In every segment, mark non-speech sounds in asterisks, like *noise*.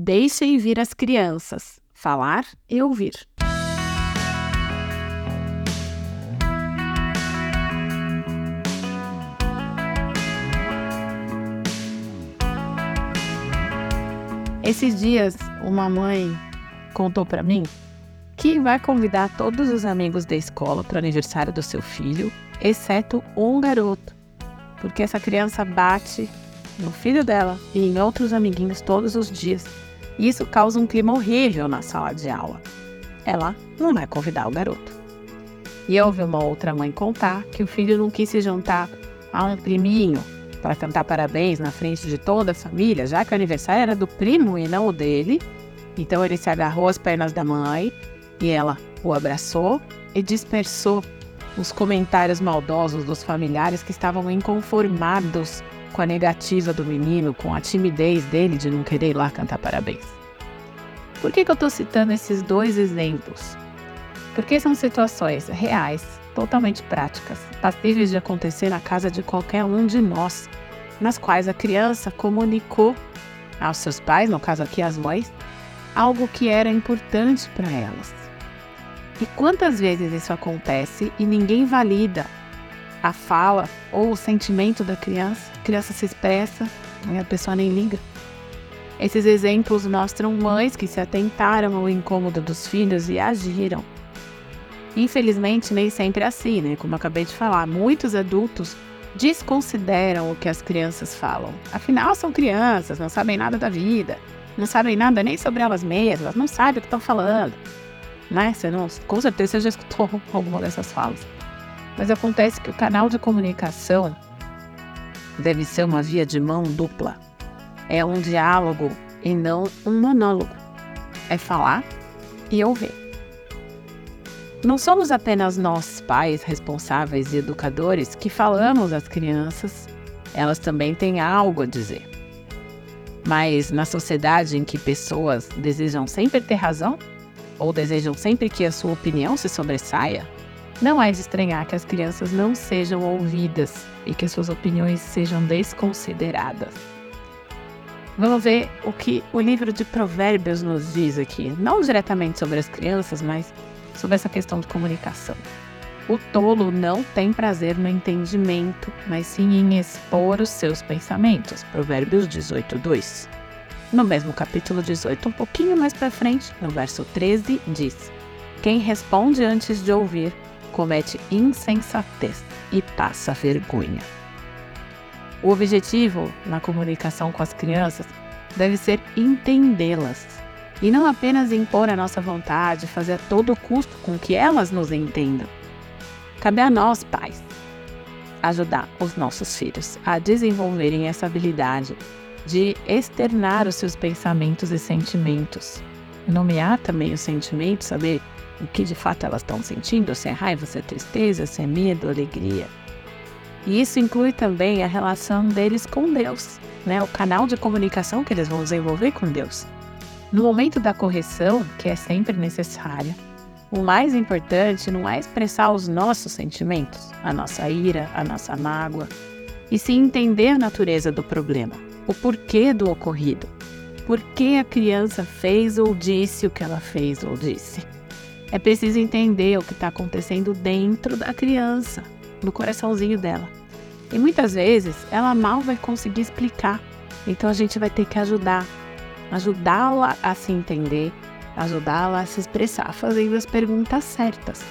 Deixem vir as crianças, falar e ouvir. Esses dias, uma mãe contou para mim que vai convidar todos os amigos da escola para o aniversário do seu filho, exceto um garoto, porque essa criança bate no filho dela e em outros amiguinhos todos os dias. E isso causa um clima horrível na sala de aula. Ela não vai convidar o garoto. E eu ouvi uma outra mãe contar que o filho não quis se juntar a um priminho para cantar parabéns na frente de toda a família, já que o aniversário era do primo e não o dele. Então ele se agarrou às pernas da mãe e ela o abraçou e dispersou os comentários maldosos dos familiares que estavam inconformados com a negativa do menino, com a timidez dele de não querer ir lá cantar parabéns. Por que, que eu estou citando esses dois exemplos? Porque são situações reais, totalmente práticas, passíveis de acontecer na casa de qualquer um de nós, nas quais a criança comunicou aos seus pais, no caso aqui as mães, algo que era importante para elas. E quantas vezes isso acontece e ninguém valida a fala ou o sentimento da criança? Criança se expressa e a pessoa nem liga. Esses exemplos mostram mães que se atentaram ao incômodo dos filhos e agiram. Infelizmente, nem sempre é assim, né? Como acabei de falar, muitos adultos desconsideram o que as crianças falam. Afinal, são crianças, não sabem nada da vida, não sabem nada nem sobre elas mesmas, não sabem o que estão falando. Né? Você não, com certeza você já escutou *laughs* alguma dessas falas. Mas acontece que o canal de comunicação deve ser uma via de mão dupla. É um diálogo e não um monólogo. É falar e ouvir. Não somos apenas nós, pais responsáveis e educadores, que falamos às crianças, elas também têm algo a dizer. Mas na sociedade em que pessoas desejam sempre ter razão, ou desejam sempre que a sua opinião se sobressaia, não é de estranhar que as crianças não sejam ouvidas e que suas opiniões sejam desconsideradas. Vamos ver o que o livro de Provérbios nos diz aqui, não diretamente sobre as crianças, mas sobre essa questão de comunicação. O tolo não tem prazer no entendimento, mas sim em expor os seus pensamentos. Provérbios 18, 2. No mesmo capítulo 18, um pouquinho mais para frente, no verso 13, diz: Quem responde antes de ouvir comete insensatez e passa vergonha. O objetivo na comunicação com as crianças deve ser entendê-las e não apenas impor a nossa vontade, fazer a todo custo com que elas nos entendam. Cabe a nós, pais, ajudar os nossos filhos a desenvolverem essa habilidade de externar os seus pensamentos e sentimentos. Nomear também os sentimentos, saber o que de fato elas estão sentindo, se é raiva, se é tristeza, se é medo, alegria. E isso inclui também a relação deles com Deus, né? o canal de comunicação que eles vão desenvolver com Deus. No momento da correção, que é sempre necessária, o mais importante não é expressar os nossos sentimentos, a nossa ira, a nossa mágoa, e sim entender a natureza do problema, o porquê do ocorrido, por que a criança fez ou disse o que ela fez ou disse. É preciso entender o que está acontecendo dentro da criança, no coraçãozinho dela. E muitas vezes ela mal vai conseguir explicar, então a gente vai ter que ajudar, ajudá-la a se entender, ajudá-la a se expressar, fazendo as perguntas certas.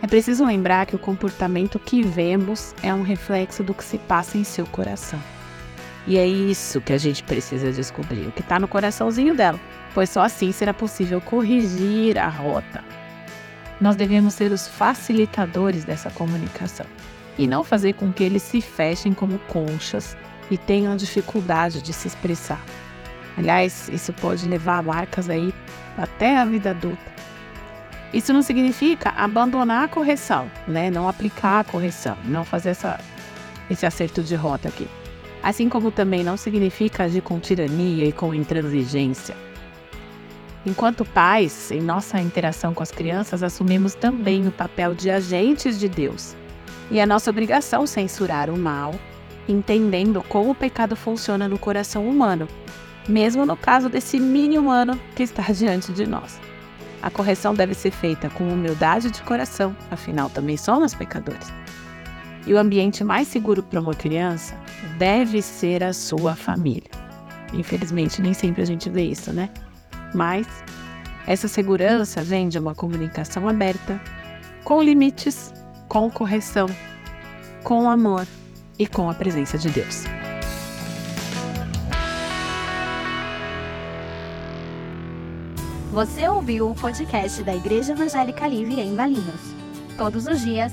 É preciso lembrar que o comportamento que vemos é um reflexo do que se passa em seu coração. E é isso que a gente precisa descobrir, o que está no coraçãozinho dela, pois só assim será possível corrigir a rota. Nós devemos ser os facilitadores dessa comunicação e não fazer com que eles se fechem como conchas e tenham dificuldade de se expressar. Aliás, isso pode levar marcas aí até a vida adulta. Isso não significa abandonar a correção, né? Não aplicar a correção, não fazer essa, esse acerto de rota aqui. Assim como também não significa agir com tirania e com intransigência. Enquanto pais, em nossa interação com as crianças, assumimos também o papel de agentes de Deus. E é nossa obrigação censurar o mal, entendendo como o pecado funciona no coração humano mesmo no caso desse mini humano que está *laughs* diante de nós. A correção deve ser feita com humildade de coração, afinal também somos pecadores. E o ambiente mais seguro para uma criança deve ser a sua família. Infelizmente, nem sempre a gente vê isso, né? Mas essa segurança vem de uma comunicação aberta, com limites, com correção, com amor e com a presença de Deus. Você ouviu o podcast da Igreja Evangélica Livre em Valinhos. Todos os dias,